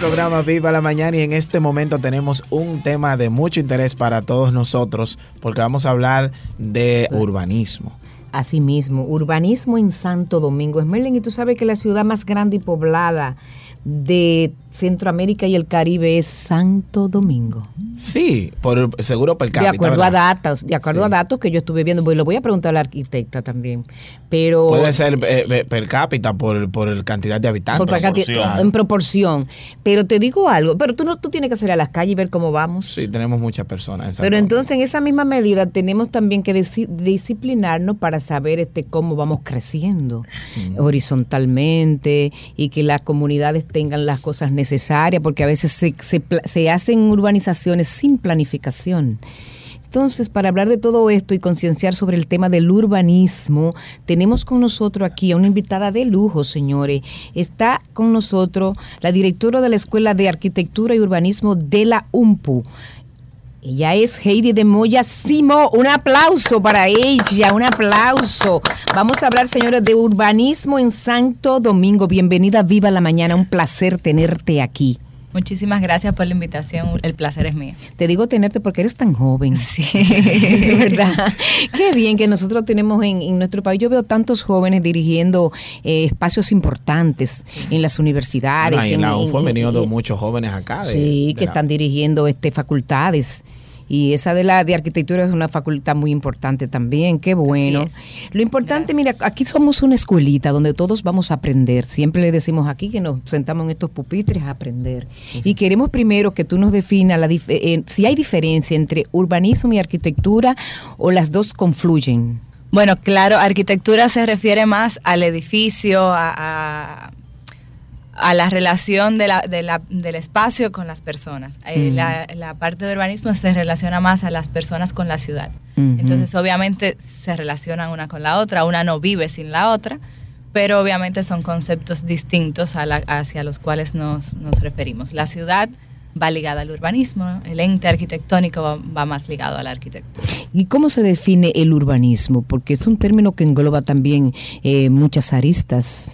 Programa Viva la Mañana y en este momento tenemos un tema de mucho interés para todos nosotros porque vamos a hablar de urbanismo. Asimismo, urbanismo en Santo Domingo. Esmerlin, y tú sabes que la ciudad más grande y poblada de Centroamérica y el Caribe es Santo Domingo. Sí, por seguro per cápita. De acuerdo a datos, de acuerdo a datos que yo estuve viendo, pues lo voy a preguntar a la arquitecta también. Pero puede ser eh, eh, per cápita por, por el cantidad de habitantes. Por En proporción. Pero te digo algo, pero tú no tú tienes que salir a las calles y ver cómo vamos. Sí, tenemos muchas personas. pero entonces en esa misma medida tenemos también que disciplinarnos para saber este cómo vamos creciendo horizontalmente y que las comunidades tengan las cosas necesarias, porque a veces se, hacen urbanizaciones sin planificación. Entonces, para hablar de todo esto y concienciar sobre el tema del urbanismo, tenemos con nosotros aquí a una invitada de lujo, señores. Está con nosotros la directora de la Escuela de Arquitectura y Urbanismo de la UMPU. Ella es Heidi de Moya Simo. Un aplauso para ella, un aplauso. Vamos a hablar, señores, de urbanismo en Santo Domingo. Bienvenida, viva la mañana. Un placer tenerte aquí. Muchísimas gracias por la invitación, el placer es mío. Te digo tenerte porque eres tan joven. Sí. ¿Verdad? Qué bien que nosotros tenemos en, nuestro país. Yo veo tantos jóvenes dirigiendo eh, espacios importantes en las universidades. en, la UFO han venido muchos jóvenes acá. sí, que están dirigiendo este facultades y esa de la de arquitectura es una facultad muy importante también, qué bueno. Lo importante, mira, aquí somos una escuelita donde todos vamos a aprender. Siempre le decimos aquí que nos sentamos en estos pupitres a aprender. Y queremos primero que tú nos definas la eh, si hay diferencia entre urbanismo y arquitectura o las dos confluyen. Bueno, claro, arquitectura se refiere más al edificio, a a la relación de la, de la, del espacio con las personas. Eh, la, parte de urbanismo se relaciona más a las personas con la ciudad. Entonces, obviamente, se relacionan una con la otra, una no vive sin la otra, pero obviamente son conceptos distintos a hacia los cuales nos, nos, referimos. La ciudad va ligada al urbanismo, el ente arquitectónico va, más ligado a la arquitectura. ¿Y cómo se define el urbanismo? Porque es un término que engloba también eh, muchas aristas.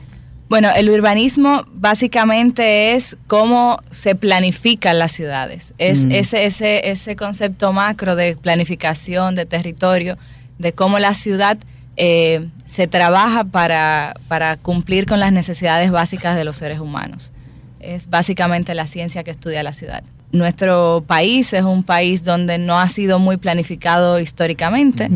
Bueno, el urbanismo básicamente es cómo se planifican las ciudades. Es mm. ese, ese, ese concepto macro de planificación de territorio, de cómo la ciudad eh, se trabaja para, para cumplir con las necesidades básicas de los seres humanos. Es básicamente la ciencia que estudia la ciudad. Nuestro país es un país donde no ha sido muy planificado históricamente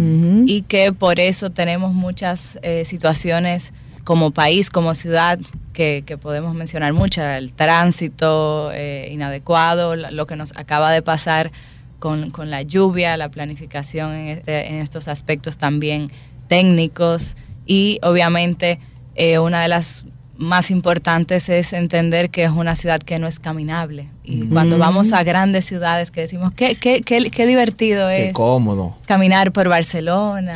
y que por eso tenemos muchas eh, situaciones como país, como ciudad, que, podemos mencionar mucho, el tránsito eh, inadecuado, lo que nos acaba de pasar con, la lluvia, la planificación este, en, estos aspectos también técnicos y obviamente eh, una de las más importantes es entender que es una ciudad que no es caminable. Y cuando vamos a grandes ciudades que decimos, qué, qué, qué, qué divertido es. Cómodo. Caminar por Barcelona,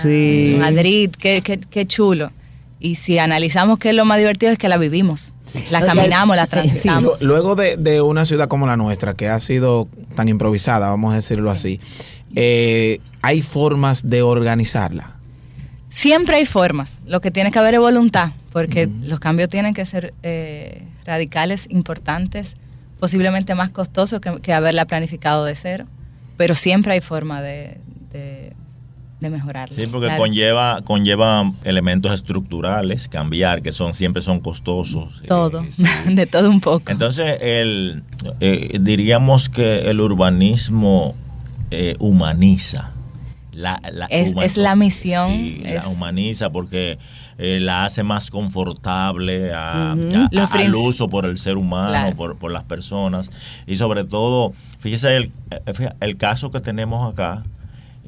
Madrid, qué, qué, qué chulo. Y si analizamos qué es lo más divertido es que la vivimos, la caminamos, la transitamos. Luego de, una ciudad como la nuestra, que ha sido tan improvisada, vamos a decirlo así, eh, ¿hay formas de organizarla? Siempre hay formas. Lo que tiene que haber es voluntad, porque los cambios tienen que ser eh, radicales, importantes, posiblemente más costosos que, haberla planificado de cero, pero siempre hay forma de de mejorar. Sí, porque conlleva, conlleva elementos estructurales, cambiar, que son siempre son costosos. Todo, de todo un poco. Entonces, el, eh, diríamos que el urbanismo eh, humaniza. La, es, la misión. la humaniza porque eh, la hace más confortable al uso por el ser humano, por, por, las personas. Y sobre todo, fíjese el, el caso que tenemos acá,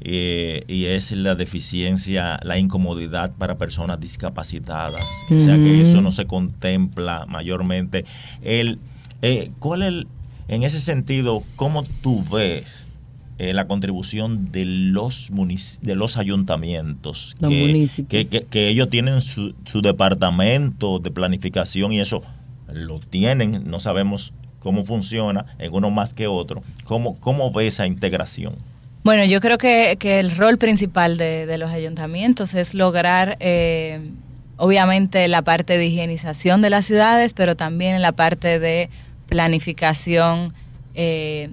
eh, y es la deficiencia, la incomodidad para personas discapacitadas. O sea que eso no se contempla mayormente. El, eh, ¿Cuál el, en ese sentido, cómo tú ves eh, la contribución de los de los ayuntamientos que, que, ellos tienen su, su departamento de planificación y eso lo tienen, no sabemos cómo funciona en uno más que otro. ¿Cómo, cómo ve esa integración? Bueno, yo creo que, el rol principal de, los ayuntamientos es lograr, eh, obviamente, la parte de higienización de las ciudades, pero también la parte de planificación eh,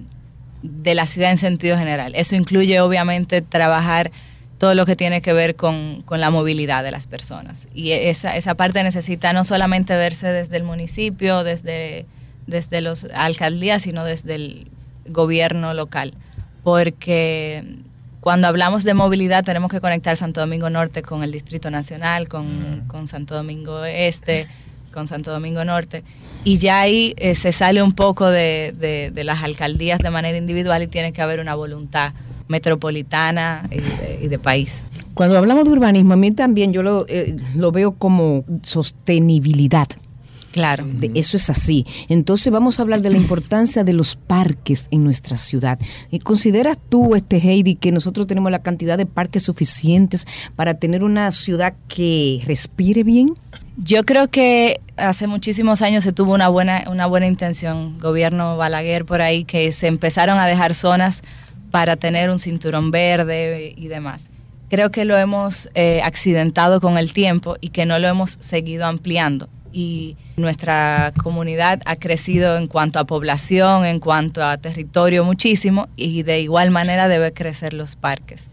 de la ciudad en sentido general. Eso incluye obviamente trabajar todo lo que tiene que ver con, la movilidad de las personas. Y esa, esa parte necesita no solamente verse desde el municipio, desde, desde alcaldías, sino desde el gobierno local. Porque cuando hablamos de movilidad tenemos que conectar Santo Domingo Norte con el Distrito Nacional, con, mm. Santo Domingo Este, con Santo Domingo Norte. Y ya ahí eh, se sale un poco de, de las alcaldías de manera individual y tiene que haber una voluntad metropolitana y de, país. Cuando hablamos de urbanismo, a mí también yo lo, eh, lo veo como sostenibilidad. Claro. eso es así. Entonces vamos a hablar de la importancia de los parques en nuestra ciudad. ¿Consideras tú, este Heidi, que nosotros tenemos la cantidad de parques suficientes para tener una ciudad que respire bien? Yo creo que hace muchísimos años se tuvo una buena, una buena intención, gobierno Balaguer por ahí, que se empezaron a dejar zonas para tener un cinturón verde y demás. Creo que lo hemos eh, accidentado con el tiempo y que no lo hemos seguido ampliando. Y nuestra comunidad ha crecido en cuanto a población, en cuanto a territorio muchísimo y de igual manera debe crecer los parques.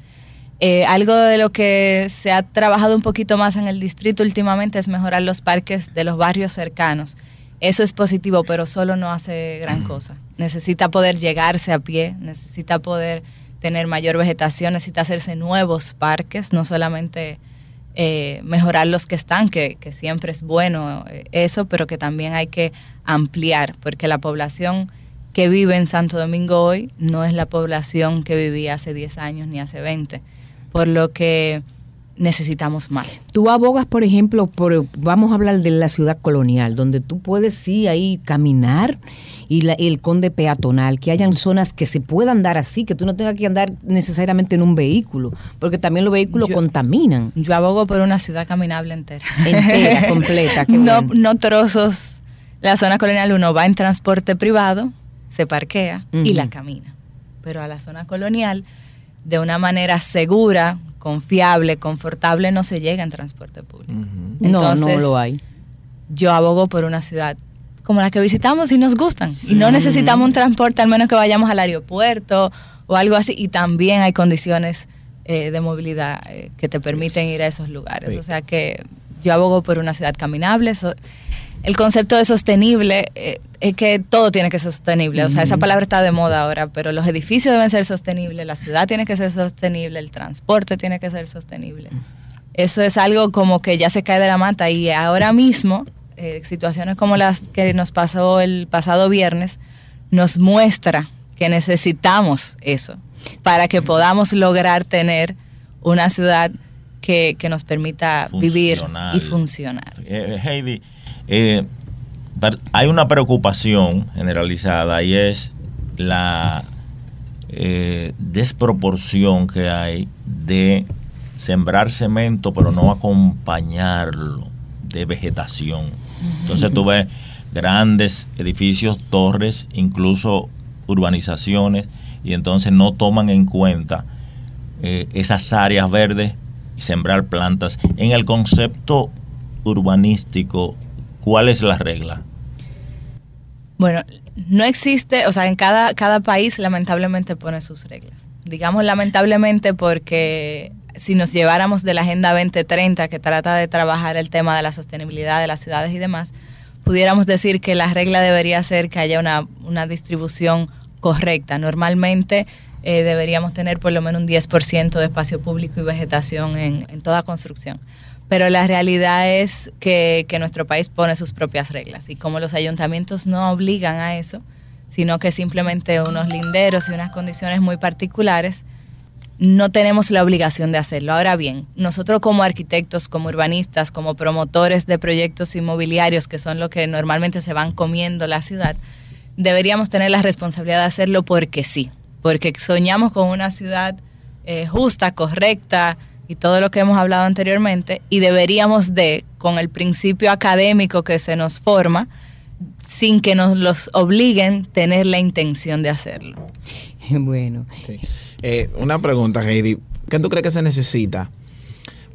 Eh, algo de lo que se ha trabajado un poquito más en el distrito últimamente es mejorar los parques de los barrios cercanos eso es positivo, pero solo no hace gran cosa. Necesita poder llegarse a pie, necesita poder tener mayor vegetación, necesita hacerse nuevos parques, no solamente eh, mejorar los que están, que, siempre es bueno eh, eso, pero que también hay que ampliar, porque la población que vive en Santo Domingo hoy no es la población que vivía hace 10 años ni hace 20, por lo que necesitamos más. Tú abogas, por ejemplo, por, vamos a hablar de la ciudad colonial, donde tú puedes sí ahí caminar y el conde peatonal, que hayan zonas que se puedan dar así, que tú no tengas que andar necesariamente en un vehículo, porque también los vehículos contaminan. Yo abogo por una ciudad caminable entera. Entera, completa. no, no trozos. La zona colonial uno va en transporte privado, se parquea y la camina. Pero a la zona colonial, de una manera segura, confiable, confortable, no se llega en transporte público. no, no lo hay. Yo abogo por una ciudad como la que visitamos y nos gustan. Y no necesitamos un transporte, al menos que vayamos al aeropuerto o algo así. Y también hay condiciones eh, de movilidad eh, que te permiten ir a esos lugares. O sea que yo abogo por una ciudad caminable el concepto de sostenible eh, es que todo tiene que ser sostenible. O sea, esa palabra está de moda ahora, pero los edificios deben ser sostenibles, la ciudad tiene que ser sostenible, el transporte tiene que ser sostenible. Eso es algo como que ya se cae de la mata y ahora mismo, eh, situaciones como las que nos pasó el pasado viernes, nos muestra que necesitamos eso para que podamos lograr tener una ciudad que, nos permita vivir y funcionar. Eh, Heidi, eh, hay una preocupación generalizada y es la eh, desproporción que hay de sembrar cemento pero no acompañarlo de vegetación. Entonces tú ves grandes edificios, torres, incluso urbanizaciones y entonces no toman en cuenta eh, esas áreas verdes y sembrar plantas. En el concepto urbanístico ¿Cuál es la regla? Bueno, no existe, o sea, en cada, cada país lamentablemente pone sus reglas. Digamos lamentablemente porque si nos lleváramos de la Agenda 2030 que trata de trabajar el tema de la sostenibilidad de las ciudades y demás, pudiéramos decir que la regla debería ser que haya una, distribución correcta. Normalmente eh, deberíamos tener por lo menos un 10% de espacio público y vegetación en, en toda construcción pero la realidad es que, nuestro país pone sus propias reglas y como los ayuntamientos no obligan a eso, sino que simplemente unos linderos y unas condiciones muy particulares, no tenemos la obligación de hacerlo. Ahora bien, nosotros como arquitectos, como urbanistas, como promotores de proyectos inmobiliarios, que son lo que normalmente se van comiendo la ciudad, deberíamos tener la responsabilidad de hacerlo porque sí, porque soñamos con una ciudad eh, justa, correcta, y todo lo que hemos hablado anteriormente y deberíamos de, con el principio académico que se nos forma, sin que nos los obliguen, tener la intención de hacerlo. Bueno. Eh, una pregunta, Heidi. ¿Qué tú crees que se necesita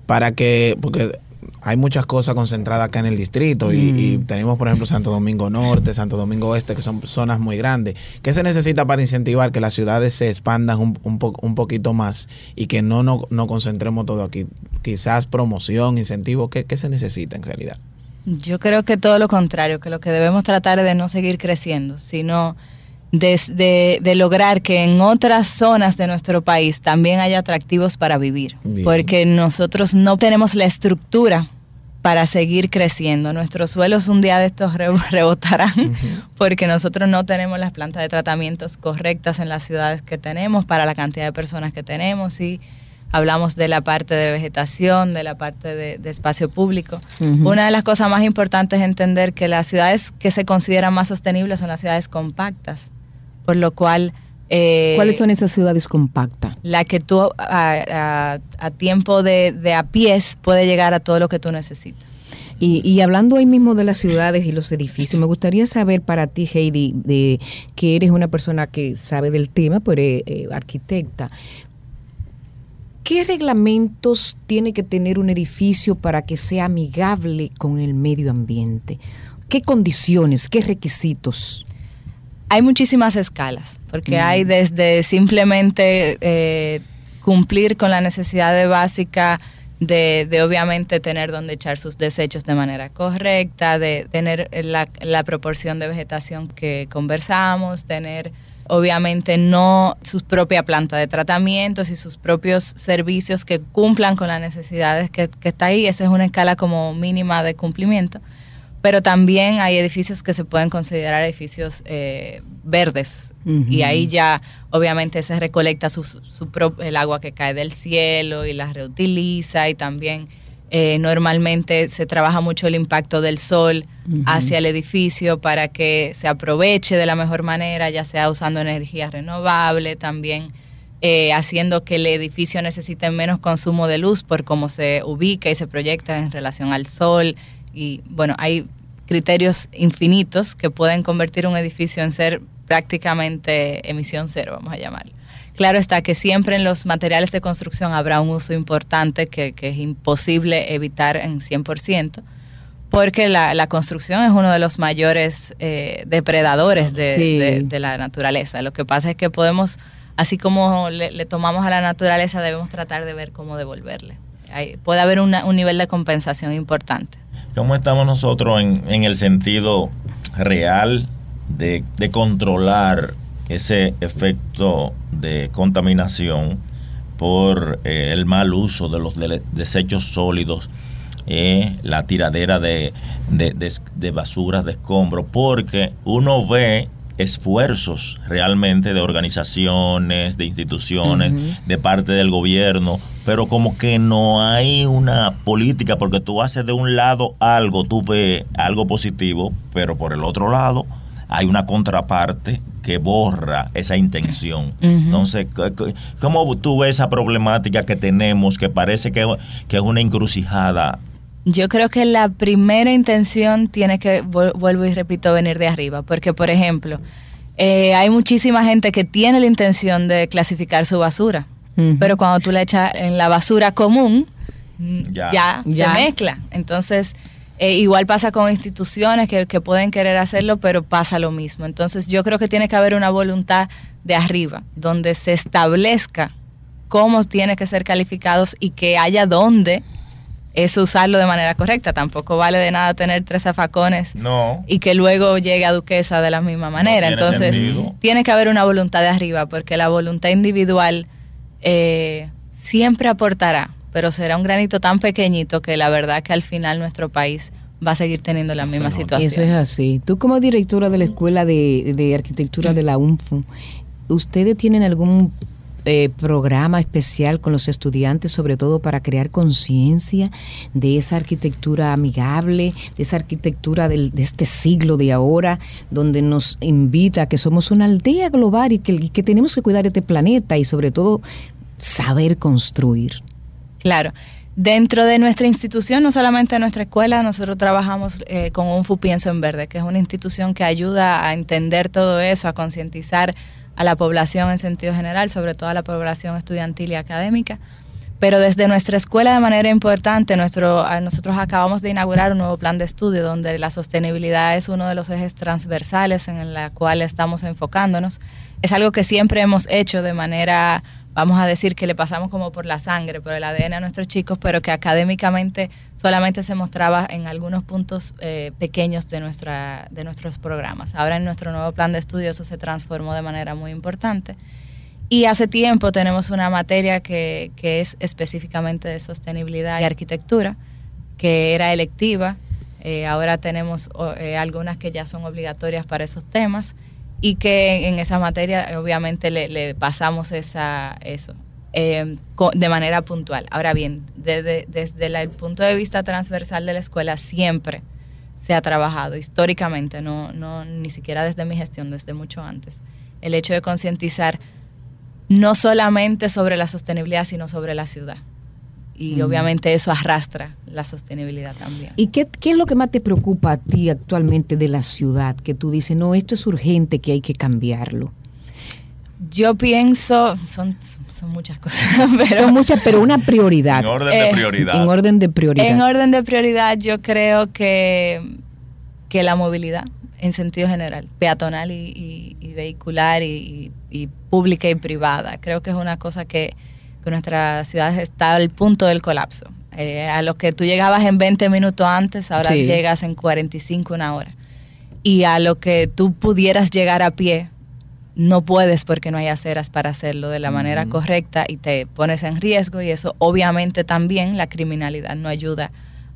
para que, porque hay muchas cosas concentradas acá en el distrito y, tenemos, por ejemplo, Santo Domingo Norte, Santo Domingo Oeste, que son zonas muy grandes. ¿Qué se necesita para incentivar que las ciudades se expandan un, un, un poquito más y que no nos no concentremos todo aquí? Quizás promoción, incentivo, ¿qué, ¿qué se necesita en realidad? Yo creo que todo lo contrario, que lo que debemos tratar es de no seguir creciendo, sino de, de, lograr que en otras zonas de nuestro país también haya atractivos para vivir, porque nosotros no tenemos la estructura para seguir creciendo. Nuestros suelos un día de estos rebotarán porque nosotros no tenemos las plantas de tratamientos correctas en las ciudades que tenemos para la cantidad de personas que tenemos y hablamos de la parte de vegetación, de la parte de, espacio público. Una de las cosas más importantes es entender que las ciudades que se consideran más sostenibles son las ciudades compactas por lo cual... Eh, ¿Cuáles son esas ciudades compactas? La que tú a, tiempo de, a pies puede llegar a todo lo que tú necesitas. Y, hablando ahí mismo de las ciudades y los edificios, me gustaría saber para ti, Heidi, de que eres una persona que sabe del tema, pero eres eh, arquitecta. ¿Qué reglamentos tiene que tener un edificio para que sea amigable con el medio ambiente? ¿Qué condiciones, qué requisitos? hay muchísimas escalas, porque hay desde simplemente eh, cumplir con la necesidad de básica de, obviamente tener donde echar sus desechos de manera correcta, de tener la, la proporción de vegetación que conversamos, tener obviamente no su propia planta de tratamientos y sus propios servicios que cumplan con las necesidades que, que está ahí. Esa es una escala como mínima de cumplimiento pero también hay edificios que se pueden considerar edificios eh, verdes y ahí ya obviamente se recolecta su, el agua que cae del cielo y la reutiliza y también eh, normalmente se trabaja mucho el impacto del sol hacia el edificio para que se aproveche de la mejor manera, ya sea usando energía renovable, también eh, haciendo que el edificio necesite menos consumo de luz por cómo se ubica y se proyecta en relación al sol, y bueno, hay criterios infinitos que pueden convertir un edificio en ser prácticamente emisión cero, vamos a llamarlo. Claro está que siempre en los materiales de construcción habrá un uso importante que, es imposible evitar en 100%, porque la, construcción es uno de los mayores eh, depredadores de, la naturaleza. Lo que pasa es que podemos, así como le, tomamos a la naturaleza, debemos tratar de ver cómo devolverle. puede haber un nivel de compensación importante. ¿Cómo estamos nosotros en, el sentido real de, controlar ese efecto de contaminación por eh, el mal uso de los desechos sólidos, eh, la tiradera de, de, de, basuras, de escombros, porque uno ve esfuerzos realmente de organizaciones, de instituciones, de parte del gobierno, pero como que no hay una política, porque tú haces de un lado algo, tú ves algo positivo, pero por el otro lado hay una contraparte que borra esa intención. Entonces, ¿cómo tú ves esa problemática que tenemos, que parece que, que es una encrucijada yo creo que la primera intención tiene que, vuelvo y repito, venir de arriba, porque por ejemplo, eh, hay muchísima gente que tiene la intención de clasificar su basura, pero cuando tú la echas en la basura común, ya, se mezcla. Entonces, eh, igual pasa con instituciones que, que pueden querer hacerlo, pero pasa lo mismo. Entonces, yo creo que tiene que haber una voluntad de arriba, donde se establezca cómo tiene que ser calificados y que haya dónde es usarlo de manera correcta. Tampoco vale de nada tener tres zafacones y que luego llegue a duquesa de la misma manera. Entonces, tiene que haber una voluntad de arriba, porque la voluntad individual eh, siempre aportará, pero será un granito tan pequeñito que la verdad que al final nuestro país va a seguir teniendo la misma situación. Eso es así. Tú como directora de la Escuela de, de Arquitectura de la UNFU, ¿ustedes tienen algún eh, programa especial con los estudiantes, sobre todo para crear conciencia de esa arquitectura amigable, de esa arquitectura de este siglo de ahora, donde nos invita a que somos una aldea global y que, que tenemos que cuidar este planeta y sobre todo saber construir. Claro. Dentro de nuestra institución, no solamente en nuestra escuela, nosotros trabajamos eh, con un Pienso en Verde, que es una institución que ayuda a entender todo eso, a concientizar a la población en sentido general, sobre todo a la población estudiantil y académica. Pero desde nuestra escuela de manera importante, nuestro, nosotros acabamos de inaugurar un nuevo plan de estudio donde la sostenibilidad es uno de los ejes transversales en el cual estamos enfocándonos. Es algo que siempre hemos hecho de manera, vamos a decir, que le pasamos como por la sangre, por el ADN a nuestros chicos, pero que académicamente solamente se mostraba en algunos puntos eh, pequeños de, nuestra, de nuestros programas. Ahora en nuestro nuevo plan de estudio eso se transformó de manera muy importante. Y hace tiempo tenemos una materia que, es específicamente de sostenibilidad y arquitectura, que era electiva. Eh, ahora tenemos eh, algunas que ya son obligatorias para esos temas y que en esa materia obviamente le, pasamos esa, eso eh, de manera puntual. Ahora bien, desde, desde el punto de vista transversal de la escuela siempre se ha trabajado históricamente, no, no ni siquiera desde mi gestión, desde mucho antes, el hecho de concientizar no solamente sobre la sostenibilidad, sino sobre la ciudad. Y obviamente eso arrastra la sostenibilidad también. ¿Y qué, qué, es lo que más te preocupa a ti actualmente de la ciudad? Que tú dices, no, esto es urgente, que hay que cambiarlo. Yo pienso, son, son muchas cosas. son muchas, pero una prioridad. En orden de eh, prioridad. En orden de prioridad. En orden de prioridad, yo creo que, que la movilidad, en sentido general, peatonal y, vehicular y, pública y privada. Creo que es una cosa que, nuestra ciudad está al punto del colapso. Eh, a lo que tú llegabas en 20 minutos antes, ahora llegas en 45 una hora. Y a lo que tú pudieras llegar a pie, no puedes porque no hay aceras para hacerlo de la manera correcta y te pones en riesgo y eso obviamente también la criminalidad no ayuda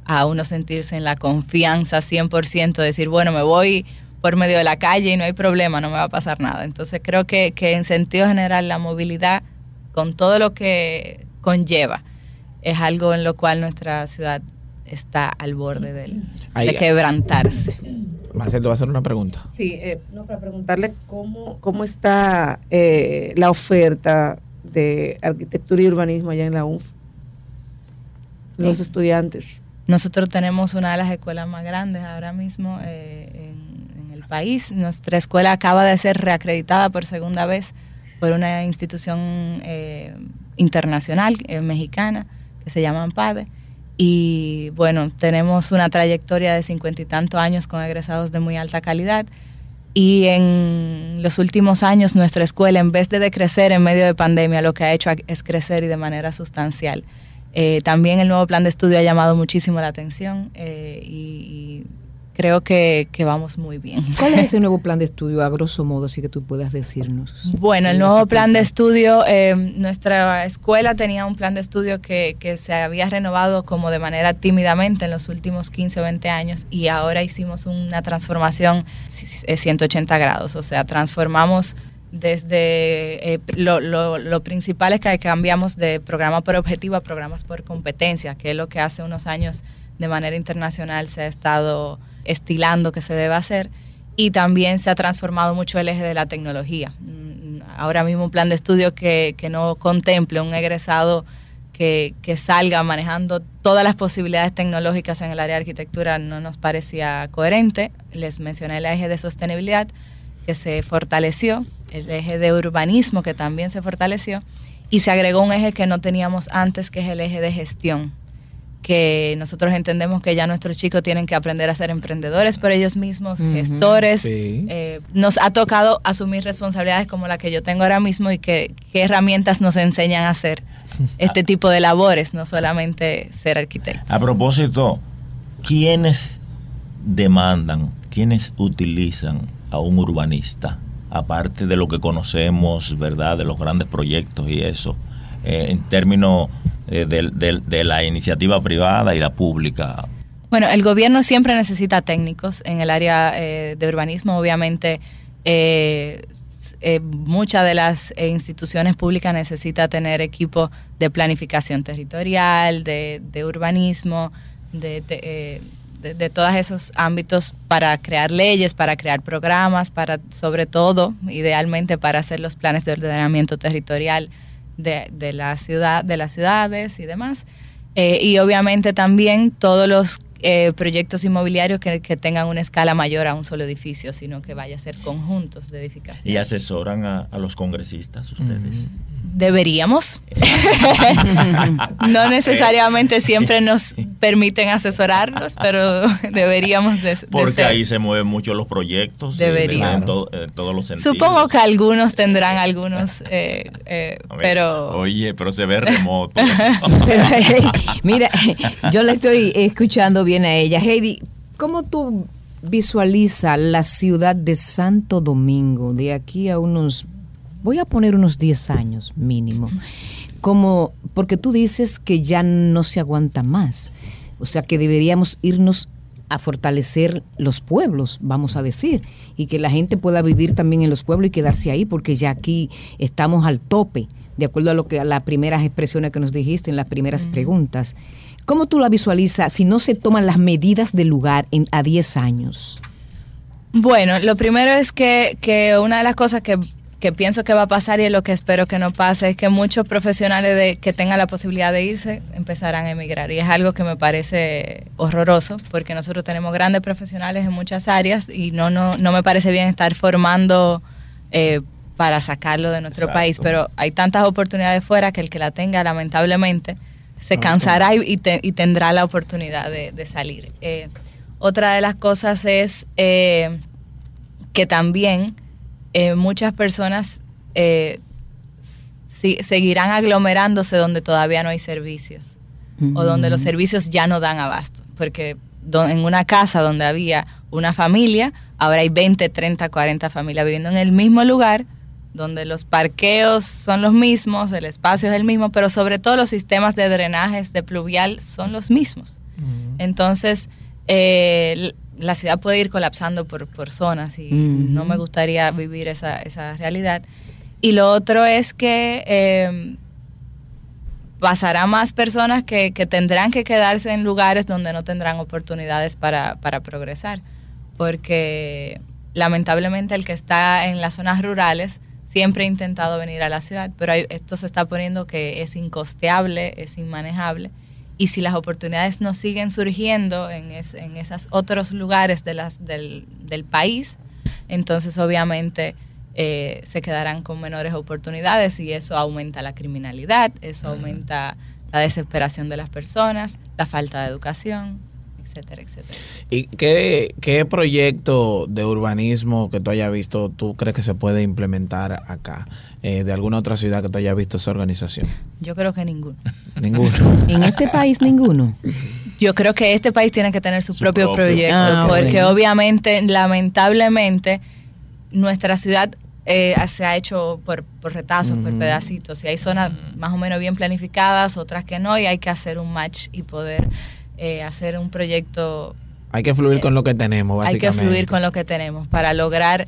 a uno sentirse en la confianza 100%, decir, bueno, me voy por medio de la calle y no hay problema, no me va a pasar nada. Entonces creo que, en sentido general la movilidad, con todo lo que conlleva, es algo en lo cual nuestra ciudad está al borde de quebrantarse. Marcelo, va a hacer una pregunta. Sí, eh, no, para preguntarle cómo, cómo está eh, la oferta de arquitectura y urbanismo allá en la UNF, los estudiantes. Nosotros tenemos una de las escuelas más grandes ahora mismo eh, en, el país. Nuestra escuela acaba de ser reacreditada por segunda vez por una institución eh, internacional eh, mexicana que se llama AMPADE. Y bueno, tenemos una trayectoria de cincuenta y tantos años con egresados de muy alta calidad. Y en los últimos años nuestra escuela, en vez de decrecer en medio de pandemia, lo que ha hecho es crecer y de manera sustancial. Eh, también el nuevo plan de estudio ha llamado muchísimo la atención eh, y, creo que, vamos muy bien. ¿Cuál es ese nuevo plan de estudio, a grosso modo, si que tú puedas decirnos? Bueno, el nuevo plan de estudio, eh, nuestra escuela tenía un plan de estudio que, que, se había renovado como de manera tímidamente en los últimos 15 o 20 años y ahora hicimos una transformación 180 grados, o sea, transformamos desde eh, lo, lo, principal es que cambiamos de programa por objetivo a programas por competencia, que es lo que hace unos años de manera internacional se ha estado estilando que se debe hacer. Y también se ha transformado mucho el eje de la tecnología. Mm, ahora mismo un plan de estudio que, no contemple un egresado que, que, salga manejando todas las posibilidades tecnológicas en el área de arquitectura no nos parecía coherente. Les mencioné el eje de sostenibilidad que se fortaleció, el eje de urbanismo que también se fortaleció y se agregó un eje que no teníamos antes, que es el eje de gestión, que nosotros entendemos que ya nuestros chicos tienen que aprender a ser emprendedores por ellos mismos, gestores. Eh, nos ha tocado asumir responsabilidades como la que yo tengo ahora mismo y que, qué herramientas nos enseñan a hacer este tipo de labores, no solamente ser arquitectos. A propósito, ¿quiénes demandan, quiénes utilizan a un urbanista? aparte de lo que conocemos, ¿verdad? De los grandes proyectos y eso, eh, en términos eh, de, la iniciativa privada y la pública. Bueno, el gobierno siempre necesita técnicos en el área eh, de urbanismo, obviamente. muchas de las instituciones públicas necesitan tener equipo de planificación territorial, de, urbanismo, de de, todos esos ámbitos para crear leyes, para crear programas, para sobre todo, idealmente, para hacer los planes de ordenamiento territorial de, la ciudad, de las ciudades y demás. Eh, y obviamente también todos los eh, proyectos inmobiliarios que, tengan una escala mayor a un solo edificio, sino que vaya a ser conjuntos de edificaciones. ¿Y asesoran a, los congresistas ustedes? Deberíamos. no necesariamente siempre nos permiten asesorarlos, pero deberíamos de, Porque ahí se mueven mucho los proyectos. Deberíamos. En, todos los sentidos. Supongo que algunos tendrán algunos, eh, eh, pero... Oye, pero se ve remoto. mira, yo le estoy escuchando bien a ella. Heidi, ¿cómo tú visualizas la ciudad de Santo Domingo de aquí a unos voy a poner unos 10 años mínimo, como porque tú dices que ya no se aguanta más, o sea que deberíamos irnos a fortalecer los pueblos, vamos a decir, y que la gente pueda vivir también en los pueblos y quedarse ahí, porque ya aquí estamos al tope, de acuerdo a lo que a las primeras expresiones que nos dijiste en las primeras preguntas. ¿Cómo tú la visualizas si no se toman las medidas del lugar en, a 10 años? Bueno, lo primero es que, que una de las cosas que que pienso que va a pasar y es lo que espero que no pase, es que muchos profesionales de, que tengan la posibilidad de irse empezarán a emigrar. Y es algo que me parece horroroso, porque nosotros tenemos grandes profesionales en muchas áreas y no, no, no me parece bien estar formando eh, para sacarlo de nuestro país. Pero hay tantas oportunidades fuera que el que la tenga, lamentablemente, se cansará y, tendrá la oportunidad de, salir. Eh, otra de las cosas es eh, que también eh, muchas personas eh, seguirán aglomerándose donde todavía no hay servicios o donde los servicios ya no dan abasto. Porque en una casa donde había una familia, ahora hay 20, 30, 40 familias viviendo en el mismo lugar, donde los parqueos son los mismos, el espacio es el mismo, pero sobre todo los sistemas de drenajes de pluvial son los mismos. Entonces, eh, la ciudad puede ir colapsando por, por zonas y no me gustaría vivir esa, esa realidad. Y lo otro es que eh, pasará más personas que, que, tendrán que quedarse en lugares donde no tendrán oportunidades para, para progresar, porque lamentablemente el que está en las zonas rurales siempre ha intentado venir a la ciudad, pero esto se está poniendo que es incosteable, es inmanejable y si las oportunidades no siguen surgiendo en, en esos otros lugares de las, del, país, entonces obviamente eh, se quedarán con menores oportunidades y eso aumenta la criminalidad, eso aumenta la desesperación de las personas, la falta de educación, etcétera, etcétera. ¿Y qué, qué proyecto de urbanismo que tú hayas visto tú crees que se puede implementar acá? Eh, de alguna otra ciudad que tú hayas visto esa organización? Yo creo que ninguno. Ninguno. en este país ninguno. Yo creo que este país tiene que tener su, propio, proyecto, ah, porque obviamente, lamentablemente, nuestra ciudad eh, se ha hecho por, retazos, por pedacitos, y hay zonas más o menos bien planificadas, otras que no, y hay que hacer un match y poder eh, hacer un proyecto. Hay que fluir con lo que tenemos, básicamente. Hay que fluir con lo que tenemos para lograr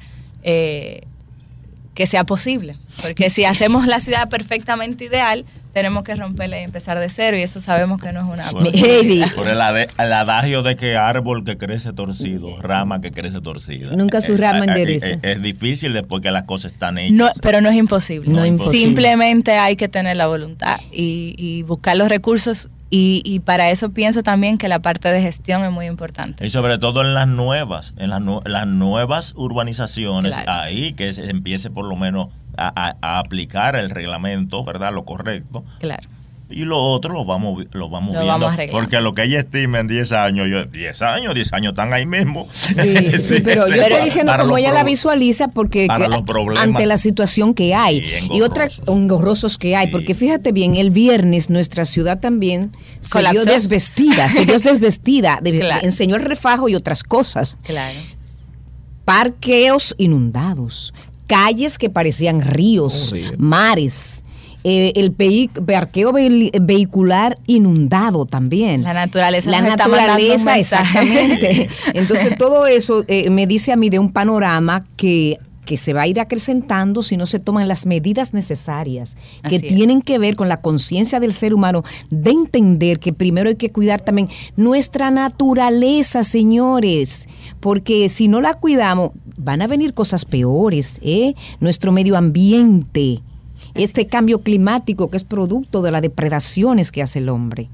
que sea posible. Porque si hacemos la ciudad perfectamente ideal, tenemos que romperla y empezar de cero y eso sabemos que no es una. Por el, adagio de que árbol que crece torcido, rama que crece torcida. Nunca su rama eh, eh, endereza. Es, es, difícil después que las cosas están hechas. pero no es imposible. Simplemente hay que tener la voluntad y, y buscar los recursos y, para eso pienso también que la parte de gestión es muy importante. Y sobre todo en las nuevas, en las, las nuevas urbanizaciones, ahí que se empiece por lo menos a, a, aplicar el reglamento, ¿verdad? Lo correcto. Claro. Y lo otro lo vamos, lo vamos viendo. porque lo que ella estima en 10 años, yo, 10 años, 10 años están ahí mismo. Sí, pero yo estoy diciendo como ella la visualiza porque ante la situación que hay y otros engorrosos que hay. Porque fíjate bien, el viernes nuestra ciudad también se vio desvestida, se vio desvestida, enseñó el refajo y otras cosas. Claro. Parqueos inundados, calles que parecían ríos, mares eh, el parqueo vehicular inundado también. La naturaleza. La naturaleza, exactamente. Entonces todo eso eh, me dice a mí de un panorama que que se va a ir acrecentando si no se toman las medidas necesarias que tienen que ver con la conciencia del ser humano de entender que primero hay que cuidar también nuestra naturaleza, señores, porque si no la cuidamos van a venir cosas peores, ¿eh? Nuestro medio ambiente este cambio climático que es producto de las depredaciones que hace el hombre.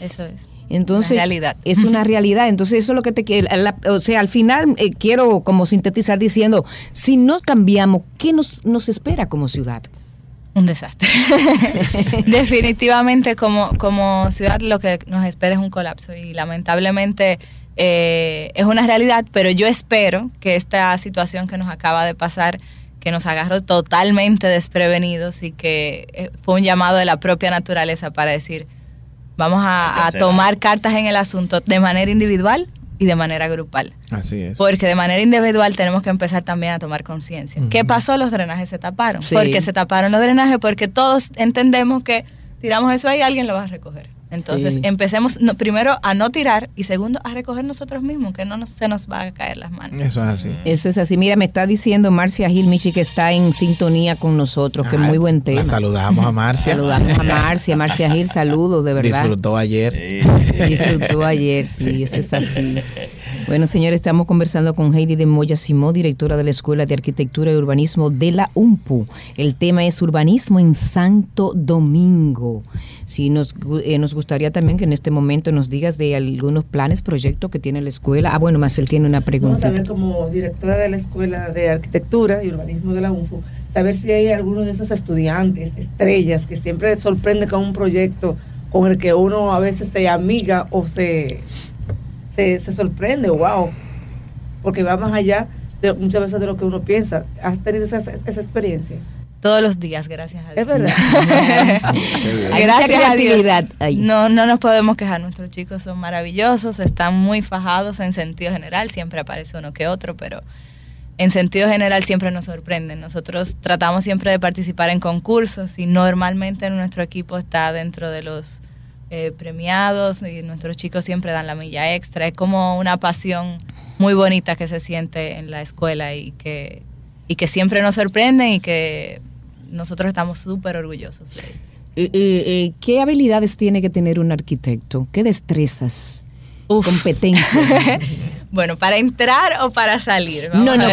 Eso es. Entonces, una realidad. es una realidad. Entonces, eso es lo que te quiero. O sea, al final eh, quiero como sintetizar diciendo, si no cambiamos, ¿qué nos, nos espera como ciudad? un desastre. Definitivamente como, como ciudad lo que nos espera es un colapso y lamentablemente eh, es una realidad, pero yo espero que esta situación que nos acaba de pasar, que nos agarró totalmente desprevenidos y que eh, fue un llamado de la propia naturaleza para decir, vamos a tomar cartas en el asunto de manera individual y de manera grupal. Así es. Porque de manera individual tenemos que empezar también a tomar conciencia. ¿Qué pasó? Los drenajes se taparon. Porque se taparon los drenajes porque todos entendemos que tiramos eso ahí y alguien lo va a recoger. Entonces, empecemos primero a no tirar y segundo a recoger nosotros mismos, que no se nos va a caer las manos. Eso es así. Eso es así. Mira, me está diciendo Marcia Gil Michi que está en sintonía con nosotros, que es muy buen tema. saludamos a Marcia. Saludamos a Marcia. Marcia Gil, saludos, de verdad. Disfrutó ayer. Disfrutó ayer, sí, eso es así. Bueno, señores, estamos conversando con Heidi de Moya Simó, directora de la Escuela de Arquitectura y Urbanismo de la UMPU. El tema es urbanismo en Santo Domingo. Sí, nos, eh, nos gustaría también que en este momento nos digas de algunos planes, proyectos que tiene la escuela. Ah, bueno, más él tiene una pregunta. Vamos a ver como directora de la Escuela de Arquitectura y Urbanismo de la UMPU, saber si hay alguno de esos estudiantes, estrellas, que siempre sorprende con un proyecto con el que uno a veces se amiga o se se, sorprende, wow, porque va más allá de muchas veces de lo que uno piensa. ¿Has tenido esa, esa experiencia? Todos los días, gracias a Dios. Es verdad. gracias a Dios. No, no nos podemos quejar. Nuestros chicos son maravillosos, están muy fajados en sentido general. Siempre aparece uno que otro, pero en sentido general siempre nos sorprenden. Nosotros tratamos siempre de participar en concursos y normalmente nuestro equipo está dentro de los eh, premiados y nuestros chicos siempre dan la milla extra. Es como una pasión muy bonita que se siente en la escuela y que, y que siempre nos sorprenden y que nosotros estamos súper orgullosos de ellos. Eh, eh, ¿Qué habilidades tiene que tener un arquitecto? ¿Qué destrezas? competencias. bueno, para entrar o para salir. no, no,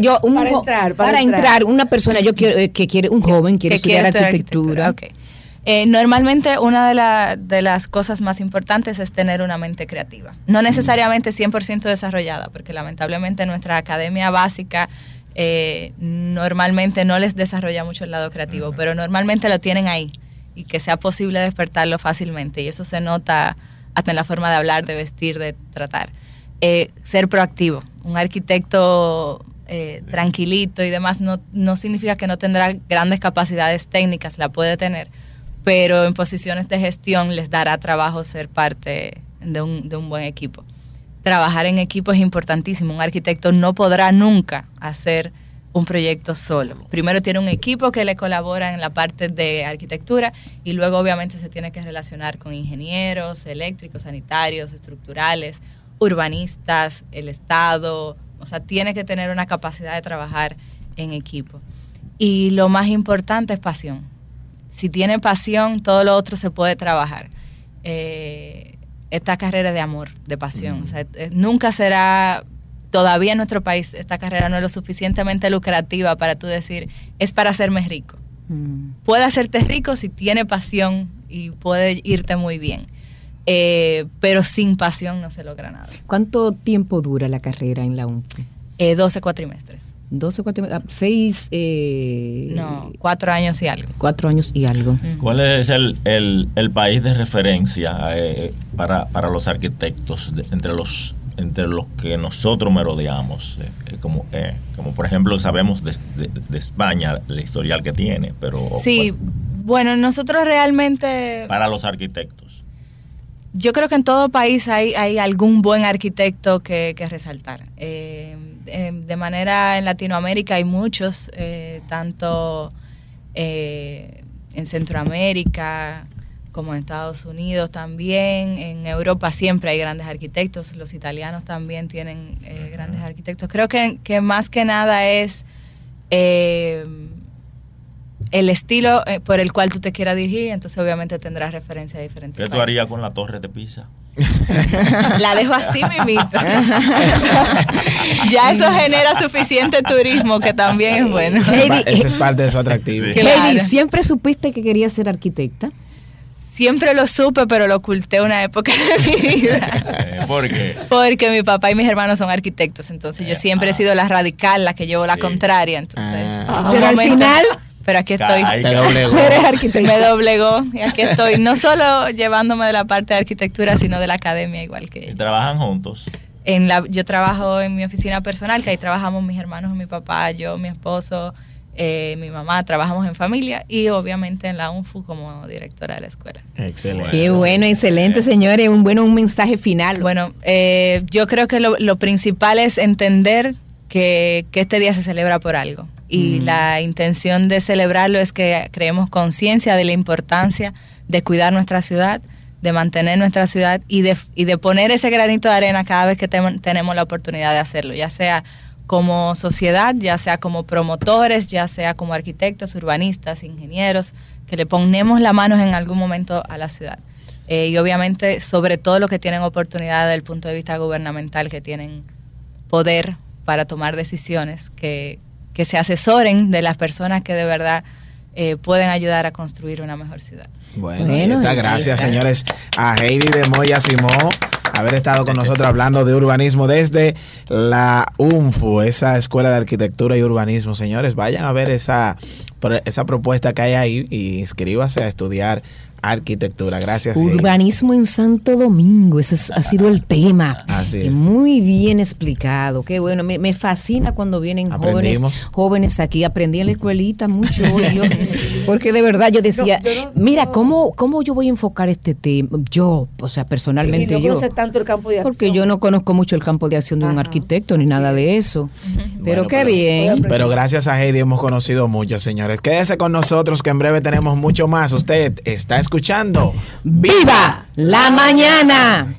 yo para entrar, para, entrar. una persona yo quiero que quiere un joven quiere estudiar arquitectura. arquitectura. Eh, normalmente una de, de, las cosas más importantes es tener una mente creativa. No necesariamente 100% desarrollada, porque lamentablemente nuestra academia básica eh, normalmente no les desarrolla mucho el lado creativo, pero normalmente lo tienen ahí y que sea posible despertarlo fácilmente. Y eso se nota hasta en la forma de hablar, de vestir, de tratar. Eh, ser proactivo. Un arquitecto tranquilito y demás no, no significa que no tendrá grandes capacidades técnicas, la puede tener pero en posiciones de gestión les dará trabajo ser parte de un, de un buen equipo. Trabajar en equipo es importantísimo. Un arquitecto no podrá nunca hacer un proyecto solo. Primero tiene un equipo que le colabora en la parte de arquitectura y luego obviamente se tiene que relacionar con ingenieros, eléctricos, sanitarios, estructurales, urbanistas, el Estado. O sea, tiene que tener una capacidad de trabajar en equipo. Y lo más importante es pasión si tiene pasión, todo lo otro se puede trabajar. Eh, esta carrera de amor, de pasión. Mm. Eh, nunca será, todavía en nuestro país, esta carrera no es lo suficientemente lucrativa para tú decir, es para hacerme rico. Mm. Puede hacerte rico si tiene pasión y puede irte muy bien. Eh, pero sin pasión no se logra nada. ¿Cuánto tiempo dura la carrera en la UNFE? 12 cuatrimestres. 12, 4, 6... no, cuatro años y algo. Cuatro años y algo. ¿Cuál es el, el, país de referencia eh, para, para, los arquitectos entre los entre los que nosotros merodeamos? Eh, eh, como, como por ejemplo sabemos de, de, España el historial que tiene, pero... Sí, bueno, nosotros realmente... Para los arquitectos. Yo creo que en todo país hay, hay algún buen arquitecto que, que resaltar. Eh, Em, de manera en Latinoamérica hay muchos, eh, tanto eh, en Centroamérica como en Estados Unidos también, en Europa siempre hay grandes arquitectos, los italianos también tienen eh, grandes arquitectos. Creo que, que, más que nada es el estilo eh, por el cual tú te quieras dirigir, entonces obviamente tendrás referencia a diferentes. ¿Qué tú harías con la torre de Pisa? la dejo así, mimito. ya eso genera suficiente turismo, que también es bueno. Heidi, Esa es parte de su atractivo. Heidi, ¿siempre supiste que querías ser arquitecta? Siempre lo supe, pero lo oculté una época de mi vida. ¿Por qué? Porque mi papá y mis hermanos son arquitectos, entonces yo siempre he sido la radical, la que llevo la contraria. Entonces, ah. pero al final pero aquí estoy. Te doblegó. Me doblegó y aquí estoy, no solo llevándome de la parte de arquitectura, sino de la academia igual que ¿Y trabajan juntos? En la, yo trabajo en mi oficina personal, que ahí trabajamos mis hermanos, mi papá, yo, mi esposo, eh, mi mamá, trabajamos en familia y obviamente en la UNFU como directora de la escuela. Excelente. Qué bueno, excelente, señores. Un bueno, un mensaje final. Bueno, eh, yo creo que lo, lo principal es entender que, que, este día se celebra por algo y mm. la intención de celebrarlo es que creemos conciencia de la importancia de cuidar nuestra ciudad, de mantener nuestra ciudad y de, y de poner ese granito de arena cada vez que tenemos la oportunidad de hacerlo, ya sea como sociedad, ya sea como promotores, ya sea como arquitectos, urbanistas, ingenieros, que le ponemos la mano en algún momento a la ciudad. Eh, y obviamente sobre todo los que tienen oportunidad desde el punto de vista gubernamental, que tienen poder para tomar decisiones, que, que se asesoren de las personas que de verdad eh, pueden ayudar a construir una mejor ciudad. Bueno, gracias señores a Heidi de Moya Simó haber estado con nosotros hablando de urbanismo desde la UNFU, esa escuela de arquitectura y urbanismo. Señores, vayan a ver esa, esa propuesta que hay ahí y inscríbase a estudiar arquitectura. Gracias. Urbanismo en Santo Domingo, ese ha sido el tema. Así es. Muy bien explicado. Qué bueno, me, fascina cuando vienen jóvenes, jóvenes aquí. Aprendí en la escuelita mucho porque de verdad yo decía, mira, ¿cómo, ¿cómo yo voy a enfocar este tema? Yo, o sea, personalmente yo. tanto el campo de acción. Porque yo no conozco mucho el campo de acción de un arquitecto ni nada de eso. Pero qué bien. Pero gracias a Heidi hemos conocido mucho, señores. Quédese con nosotros que en breve tenemos mucho más. Usted está escuchando Viva la Mañana.